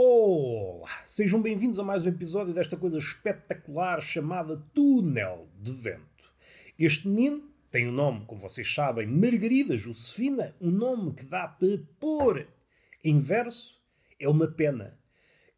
Olá! Sejam bem-vindos a mais um episódio desta coisa espetacular chamada Túnel de Vento. Este menino tem o um nome, como vocês sabem, Margarida Josefina, um nome que dá para pôr em verso. É uma pena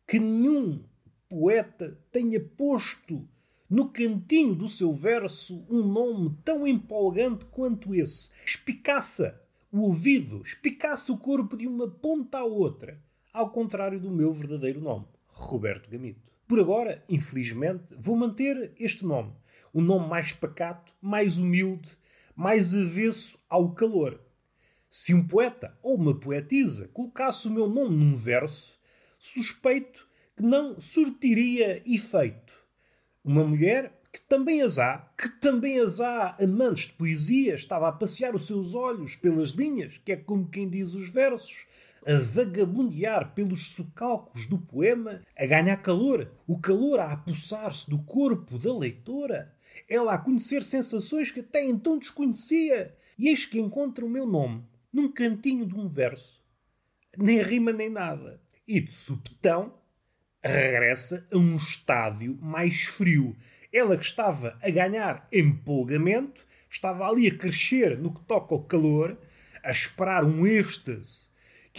que nenhum poeta tenha posto no cantinho do seu verso um nome tão empolgante quanto esse. Espicaça o ouvido, espicaça o corpo de uma ponta à outra, ao contrário do meu verdadeiro nome, Roberto Gamito. Por agora, infelizmente, vou manter este nome, um nome mais pacato, mais humilde, mais avesso ao calor. Se um poeta ou uma poetisa colocasse o meu nome num verso, suspeito que não surtiria efeito. Uma mulher que também as há, que também as há amantes de poesia, estava a passear os seus olhos pelas linhas, que é como quem diz os versos, a vagabundear pelos socalcos do poema, a ganhar calor, o calor a apossar-se do corpo da leitora, ela a conhecer sensações que até então desconhecia, e eis que encontra o meu nome num cantinho de um verso. Nem rima nem nada. E de subtão regressa a um estádio mais frio. Ela que estava a ganhar empolgamento, estava ali a crescer no que toca ao calor, a esperar um êxtase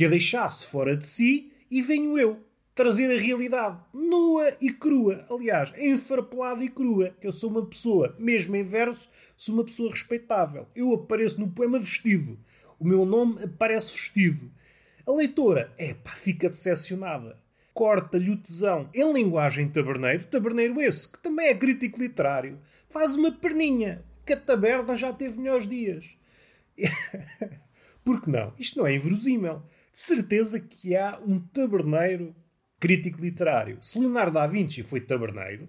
que a deixasse fora de si, e venho eu trazer a realidade nua e crua. Aliás, enfarpelada e crua. Eu sou uma pessoa, mesmo em verso, sou uma pessoa respeitável. Eu apareço no poema vestido. O meu nome aparece vestido. A leitora, epá, fica decepcionada corta-lhe o tesão em linguagem taberneiro, taberneiro esse, que também é crítico literário, faz uma perninha, que a taberna já teve melhores dias. Por que não? Isto não é inverosímil. De certeza que há um taberneiro crítico literário. Se Leonardo da Vinci foi taberneiro,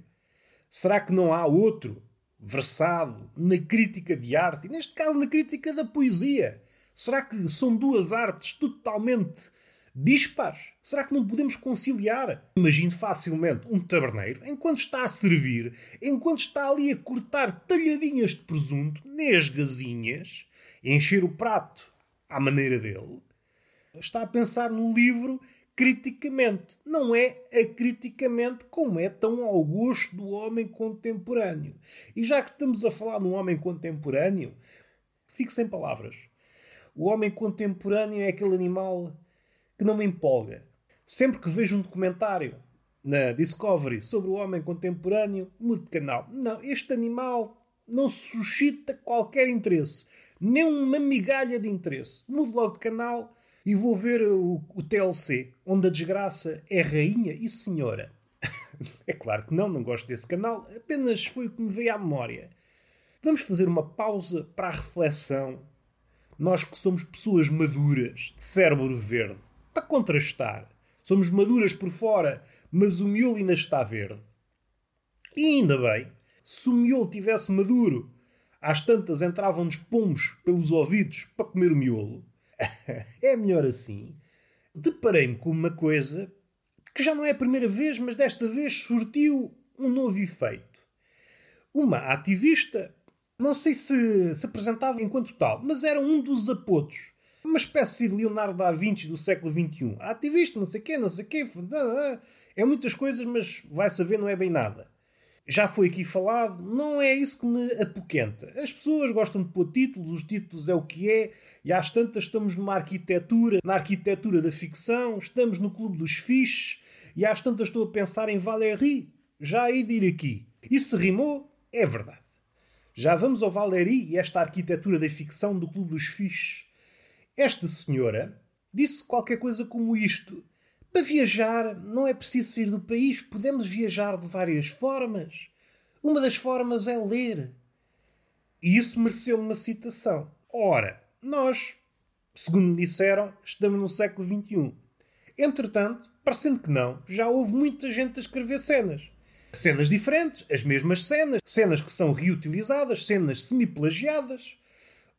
será que não há outro versado na crítica de arte, e neste caso na crítica da poesia? Será que são duas artes totalmente dispares. Será que não podemos conciliar? Imagine facilmente um taberneiro, enquanto está a servir, enquanto está ali a cortar talhadinhas de presunto, nesgazinhas, encher o prato à maneira dele, está a pensar no livro criticamente. Não é acriticamente como é tão ao gosto do homem contemporâneo. E já que estamos a falar num homem contemporâneo, fique sem palavras. O homem contemporâneo é aquele animal que não me empolga. Sempre que vejo um documentário na Discovery sobre o homem contemporâneo, mudo de canal. Não, este animal não suscita qualquer interesse, nem uma migalha de interesse. Mudo logo de canal e vou ver o, o TLC, onde a desgraça é rainha e senhora. é claro que não, não gosto desse canal, apenas foi o que me veio à memória. Vamos fazer uma pausa para a reflexão. Nós que somos pessoas maduras, de cérebro verde para contrastar. Somos maduras por fora, mas o miolo ainda está verde. E ainda bem, se o miolo tivesse maduro, às tantas entravam-nos pomos pelos ouvidos para comer o miolo. é melhor assim. Deparei-me com uma coisa que já não é a primeira vez, mas desta vez surtiu um novo efeito. Uma ativista, não sei se se apresentava enquanto tal, mas era um dos apotos uma espécie de Leonardo da Vinci do século XXI. Ativista, não sei quê, não sei quê. É muitas coisas, mas vai saber, não é bem nada. Já foi aqui falado, não é isso que me apoquenta. As pessoas gostam de pôr títulos, os títulos é o que é, e às tantas estamos numa arquitetura, na arquitetura da ficção, estamos no clube dos fiches, e às tantas estou a pensar em Valéry, já hei de ir aqui. E se rimou, é verdade. Já vamos ao Valéry e esta arquitetura da ficção do clube dos fiches. Esta senhora disse qualquer coisa como isto. Para viajar não é preciso sair do país, podemos viajar de várias formas. Uma das formas é ler. E isso mereceu uma citação. Ora, nós, segundo me disseram, estamos no século XXI. Entretanto, parecendo que não, já houve muita gente a escrever cenas. Cenas diferentes, as mesmas cenas, cenas que são reutilizadas, cenas semi-plagiadas.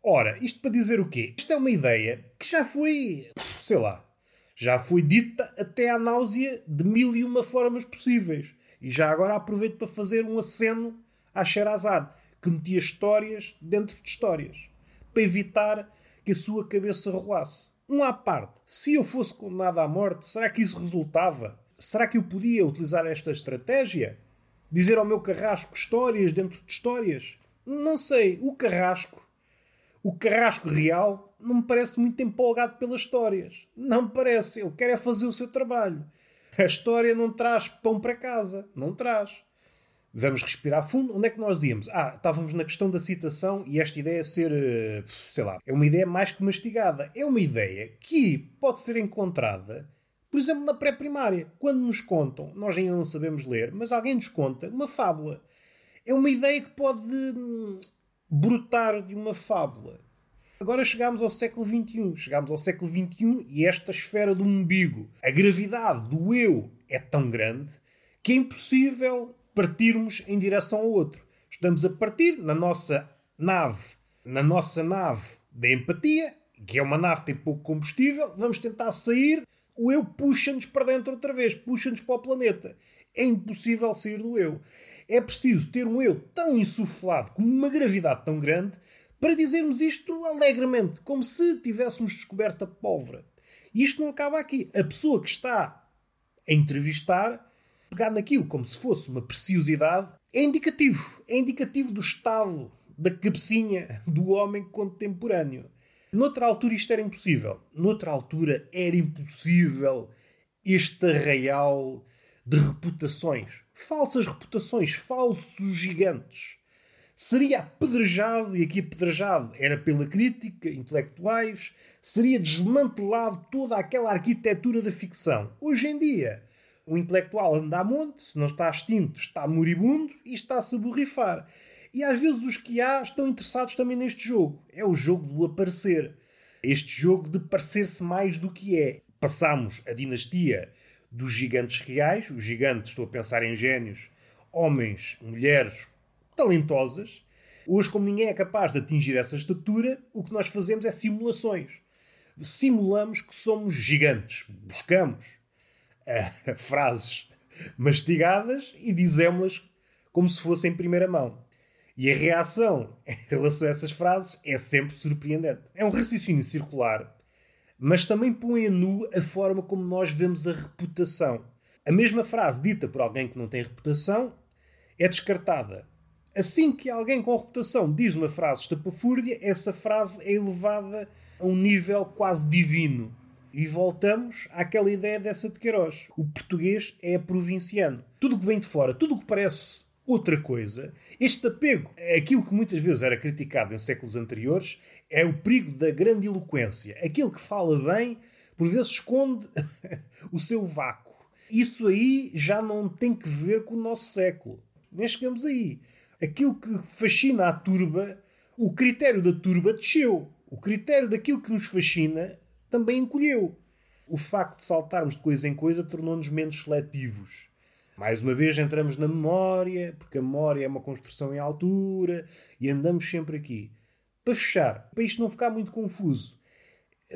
Ora, isto para dizer o quê? Isto é uma ideia que já foi, sei lá, já foi dita até à náusea de mil e uma formas possíveis. E já agora aproveito para fazer um aceno à Sherazade, que metia histórias dentro de histórias, para evitar que a sua cabeça rolasse. Um à parte, se eu fosse condenado à morte, será que isso resultava Será que eu podia utilizar esta estratégia? Dizer ao meu carrasco histórias dentro de histórias? Não sei. O carrasco, o carrasco real, não me parece muito empolgado pelas histórias. Não me parece. Ele quer é fazer o seu trabalho. A história não traz pão para casa. Não traz. Vamos respirar fundo. Onde é que nós íamos? Ah, estávamos na questão da citação e esta ideia ser, eh, sei lá, é uma ideia mais que mastigada. É uma ideia que pode ser encontrada, por exemplo, na pré-primária. Quando nos contam, nós ainda não sabemos ler, mas alguém nos conta uma fábula. É uma ideia que pode hum, brotar de uma fábula. Agora chegamos ao século XXI. Chegamos ao século XXI e esta esfera do umbigo, a gravidade do eu é tão grande que é impossível partirmos em direção ao outro. Estamos a partir na nossa nave, na nossa nave da empatia, que é uma nave que tem pouco combustível, vamos tentar sair, o eu puxa-nos para dentro outra vez, puxa-nos para o planeta. É impossível sair do eu. É preciso ter um eu tão insuflado, com uma gravidade tão grande, para dizermos isto alegremente, como se tivéssemos descoberto a pólvora. E isto não acaba aqui. A pessoa que está a entrevistar pegar naquilo como se fosse uma preciosidade é indicativo. É indicativo do estado da cabecinha do homem contemporâneo. Noutra altura isto era impossível. Noutra altura era impossível este arraial de reputações. Falsas reputações, falsos gigantes. Seria apedrejado, e aqui apedrejado era pela crítica, intelectuais, seria desmantelado toda aquela arquitetura da ficção. Hoje em dia, o intelectual anda a monte, se não está extinto, está moribundo e está-se a borrifar. E às vezes os que há estão interessados também neste jogo. É o jogo do aparecer. Este jogo de parecer-se mais do que é. Passamos a dinastia dos gigantes reais. Os gigantes, estou a pensar em gênios, homens, mulheres talentosas. Hoje, como ninguém é capaz de atingir essa estatura, o que nós fazemos é simulações. Simulamos que somos gigantes. Buscamos uh, frases mastigadas e dizemos-las como se fossem em primeira mão. E a reação em relação a essas frases é sempre surpreendente. É um raciocínio circular, mas também põe a nu a forma como nós vemos a reputação. A mesma frase dita por alguém que não tem reputação é descartada. Assim que alguém com reputação diz uma frase estapafúrdia, essa frase é elevada a um nível quase divino. E voltamos àquela ideia dessa de Queiroz. O português é provinciano. Tudo o que vem de fora, tudo o que parece outra coisa, este apego, aquilo que muitas vezes era criticado em séculos anteriores, é o perigo da grande eloquência. Aquele que fala bem, por vezes esconde o seu vácuo. Isso aí já não tem que ver com o nosso século. Nem chegamos aí. Aquilo que fascina a turba, o critério da turba desceu. O critério daquilo que nos fascina também encolheu. O facto de saltarmos de coisa em coisa tornou-nos menos seletivos. Mais uma vez entramos na memória, porque a memória é uma construção em altura e andamos sempre aqui. Para fechar, para isto não ficar muito confuso,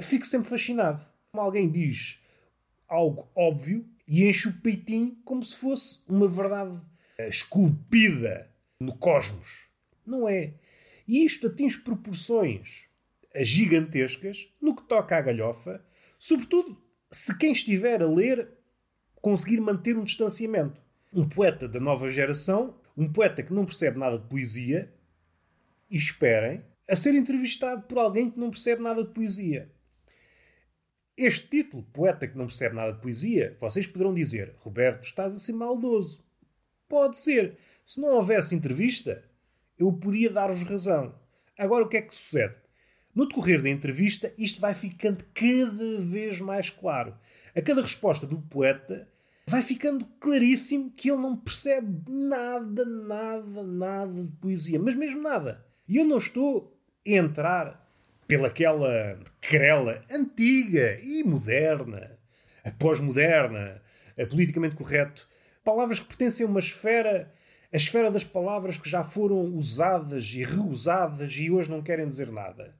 fico sempre fascinado. Alguém diz algo óbvio e enche o peitinho como se fosse uma verdade esculpida no cosmos. Não é. E isto atinge proporções gigantescas no que toca à galhofa, sobretudo se quem estiver a ler conseguir manter um distanciamento. Um poeta da nova geração, um poeta que não percebe nada de poesia, e esperem, a ser entrevistado por alguém que não percebe nada de poesia. Este título, Poeta que não percebe nada de poesia, vocês poderão dizer, Roberto, estás a ser maldoso. Pode ser. Se não houvesse entrevista, eu podia dar-vos razão. Agora o que é que sucede? No decorrer da entrevista, isto vai ficando cada vez mais claro. A cada resposta do poeta, vai ficando claríssimo que ele não percebe nada, nada, nada de poesia, mas mesmo nada. E eu não estou entrar pelaquela querela antiga e moderna, a pós-moderna, a politicamente correto, palavras que pertencem a uma esfera, a esfera das palavras que já foram usadas e reusadas e hoje não querem dizer nada.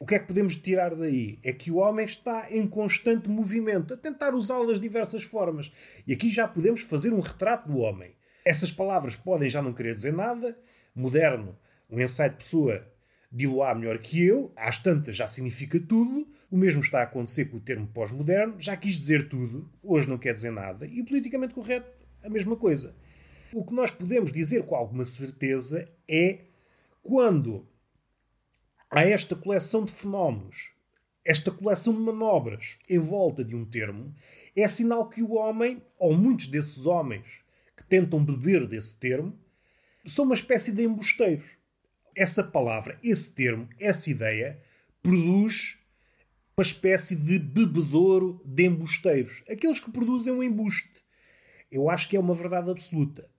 O que é que podemos tirar daí? É que o homem está em constante movimento, a tentar usá-lo das diversas formas. E aqui já podemos fazer um retrato do homem. Essas palavras podem já não querer dizer nada. Moderno, um ensaio de pessoa Diluá melhor que eu, às tantas já significa tudo, o mesmo está a acontecer com o termo pós-moderno, já quis dizer tudo, hoje não quer dizer nada, e o politicamente correto, a mesma coisa. O que nós podemos dizer com alguma certeza é quando há esta coleção de fenómenos, esta coleção de manobras em volta de um termo, é sinal que o homem, ou muitos desses homens que tentam beber desse termo, são uma espécie de embusteiros essa palavra, esse termo, essa ideia, produz uma espécie de bebedouro de embusteiros. Aqueles que produzem um embuste. Eu acho que é uma verdade absoluta.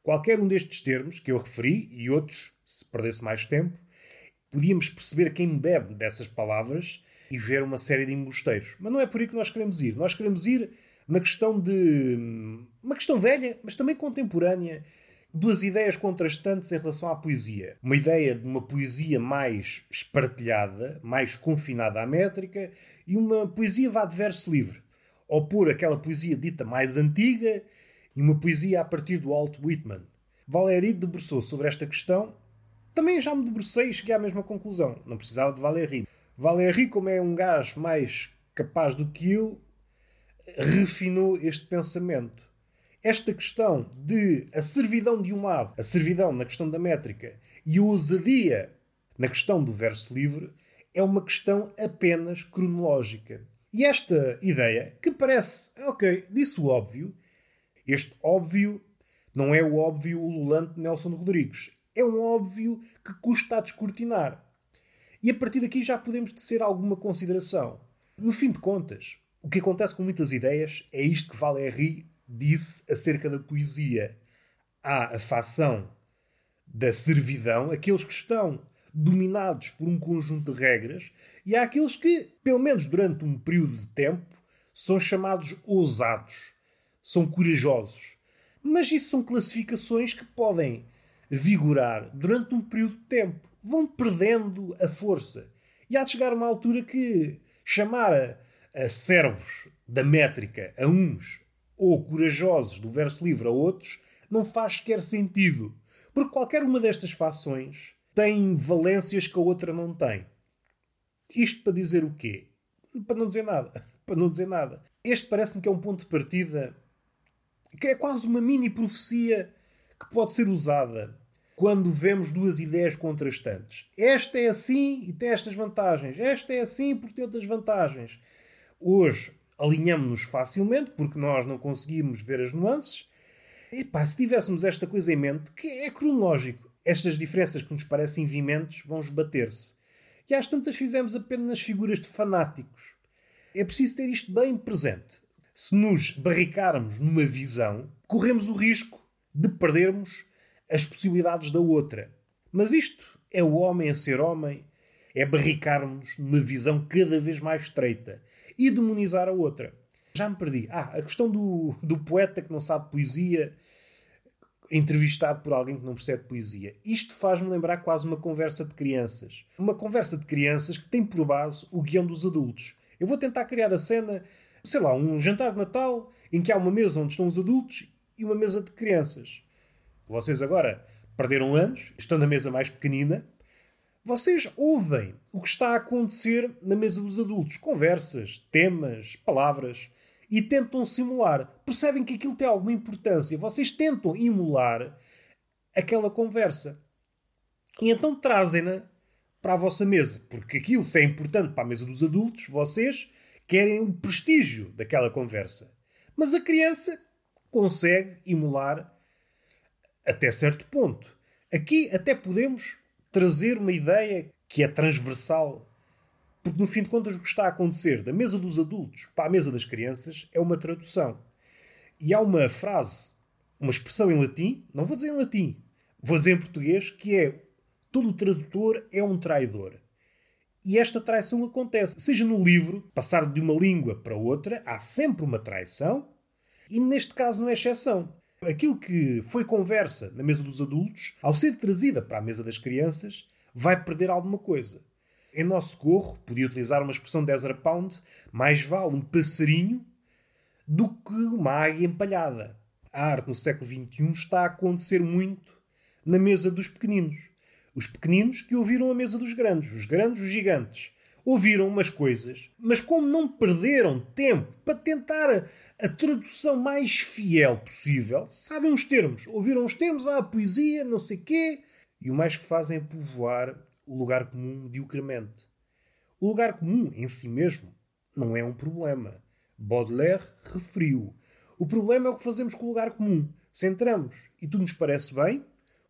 Qualquer um destes termos que eu referi, e outros, se perdesse mais tempo, podíamos perceber quem bebe dessas palavras e ver uma série de embusteiros. Mas não é por aí que nós queremos ir. Nós queremos ir na questão de. uma questão velha, mas também contemporânea, duas ideias contrastantes em relação à poesia. Uma ideia de uma poesia mais espartilhada, mais confinada à métrica, e uma poesia vá de verso livre. Opor aquela poesia dita mais antiga e uma poesia a partir do Walt Whitman. Valéry debruçou sobre esta questão. Também já me debrucei e cheguei à mesma conclusão. Não precisava de Valéry. Valéry, como é um gajo mais capaz do que eu, refinou este pensamento esta questão de a servidão de um lado, a servidão na questão da métrica e a ousadia na questão do verso livre, é uma questão apenas cronológica. E esta ideia, que parece, ok, disse o óbvio, este óbvio não é o óbvio ululante de Nelson Rodrigues. É um óbvio que custa a descortinar. E a partir daqui já podemos tecer alguma consideração. No fim de contas, o que acontece com muitas ideias é isto que Valéry disse acerca da poesia. Há a facção da servidão, aqueles que estão dominados por um conjunto de regras, e há aqueles que, pelo menos durante um período de tempo, são chamados ousados, são corajosos. Mas isso são classificações que podem vigorar durante um período de tempo, vão perdendo a força. E há de chegar uma altura que chamar a, a servos da métrica a uns ou corajosos do verso livre a outros, não faz sequer sentido. Porque qualquer uma destas fações tem valências que a outra não tem. Isto para dizer o quê? Para não dizer nada. Para não dizer nada. Este parece-me que é um ponto de partida que é quase uma mini profecia que pode ser usada quando vemos duas ideias contrastantes. Esta é assim e tem estas vantagens. Esta é assim porque tem outras vantagens. Hoje alinhamos-nos facilmente, porque nós não conseguimos ver as nuances. E pá, se tivéssemos esta coisa em mente, que é cronológico, estas diferenças que nos parecem vimentes vão esbater-se. E às tantas fizemos apenas figuras de fanáticos. É preciso ter isto bem presente. Se nos barricarmos numa visão, corremos o risco de perdermos as possibilidades da outra. Mas isto é o homem a ser homem, é barricarmos numa visão cada vez mais estreita e demonizar a outra. Já me perdi. Ah, a questão do, do poeta que não sabe poesia, entrevistado por alguém que não percebe poesia. Isto faz-me lembrar quase uma conversa de crianças. Uma conversa de crianças que tem por base o guião dos adultos. Eu vou tentar criar a cena, sei lá, um jantar de Natal em que há uma mesa onde estão os adultos e uma mesa de crianças. Vocês agora perderam anos, estão na mesa mais pequenina, vocês ouvem o que está a acontecer na mesa dos adultos, conversas, temas, palavras, e tentam simular. Percebem que aquilo tem alguma importância. Vocês tentam emular aquela conversa. E então trazem-na para a vossa mesa. Porque aquilo, se é importante para a mesa dos adultos, vocês querem o prestígio daquela conversa. Mas a criança consegue emular até certo ponto. Aqui até podemos trazer uma ideia que é transversal. Porque, no fim de contas, o que está a acontecer da mesa dos adultos para a mesa das crianças é uma tradução. E há uma frase, uma expressão em latim, não vou dizer em latim, vou dizer em português, que é todo tradutor é um traidor. E esta traição acontece. Seja no livro, passar de uma língua para outra, há sempre uma traição, e neste caso não é exceção. Aquilo que foi conversa na mesa dos adultos, ao ser trazida para a mesa das crianças, vai perder alguma coisa. Em nosso corro, podia utilizar uma expressão de Ezra Pound, mais vale um passarinho do que uma águia empalhada. A arte no século XXI está a acontecer muito na mesa dos pequeninos. Os pequeninos que ouviram a mesa dos grandes, os grandes, os gigantes. Ouviram umas coisas, mas como não perderam tempo para tentar a tradução mais fiel possível, sabem os termos. Ouviram os termos, ah, poesia, não sei quê, e o mais que fazem é povoar o lugar comum mediocremente. O lugar comum, em si mesmo, não é um problema. Baudelaire referiu. O problema é o que fazemos com o lugar comum. Se entramos e tudo nos parece bem,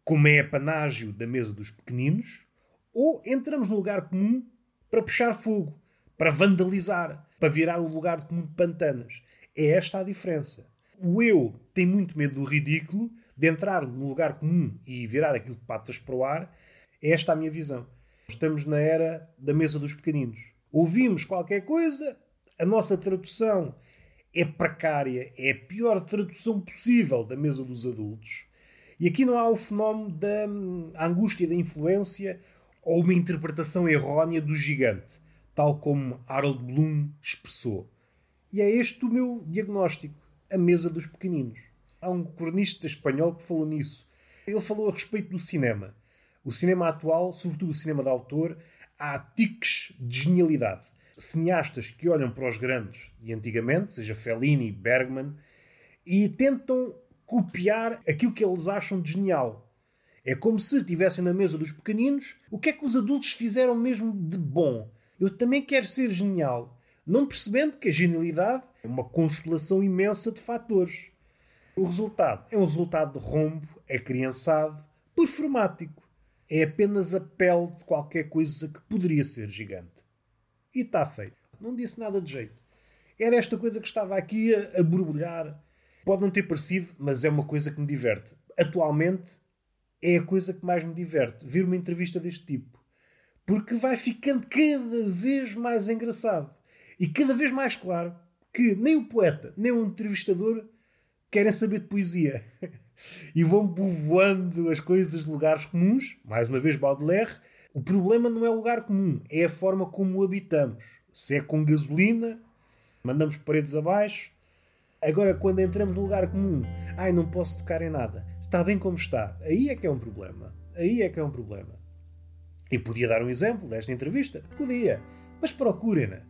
como é panágio da mesa dos pequeninos, ou entramos no lugar comum para puxar fogo, para vandalizar, para virar o lugar comum de pantanas. É esta a diferença. O eu tem muito medo do ridículo, de entrar no lugar comum e virar aquilo de patas para o ar. É esta a minha visão. Estamos na era da mesa dos pequeninos. Ouvimos qualquer coisa, a nossa tradução é precária, é a pior tradução possível da mesa dos adultos. E aqui não há o fenómeno da hum, angústia da influência ou uma interpretação errónea do gigante, tal como Harold Bloom expressou. E é este o meu diagnóstico: a mesa dos pequeninos. Há um cronista espanhol que falou nisso. Ele falou a respeito do cinema. O cinema atual, sobretudo o cinema de autor, há tiques de genialidade. Cineastas que olham para os grandes de antigamente, seja Fellini, Bergman, e tentam copiar aquilo que eles acham de genial. É como se estivessem na mesa dos pequeninos o que é que os adultos fizeram mesmo de bom. Eu também quero ser genial não percebendo que a genialidade é uma constelação imensa de fatores. O resultado é um resultado de rombo, é criançado, performático. É apenas a pele de qualquer coisa que poderia ser gigante. E está feito. Não disse nada de jeito. Era esta coisa que estava aqui a, a borbulhar. Pode não ter parecido, mas é uma coisa que me diverte. Atualmente é a coisa que mais me diverte. Ver uma entrevista deste tipo. Porque vai ficando cada vez mais engraçado. E cada vez mais claro que nem o poeta, nem o entrevistador querem saber de poesia. e vão povoando as coisas de lugares comuns. Mais uma vez, Baudelaire. O problema não é o lugar comum, é a forma como o habitamos. Se é com gasolina, mandamos paredes abaixo. Agora, quando entramos no lugar comum, ai, não posso tocar em nada. Está bem como está. Aí é que é um problema. Aí é que é um problema. E podia dar um exemplo desta entrevista? Podia. Mas procurem-na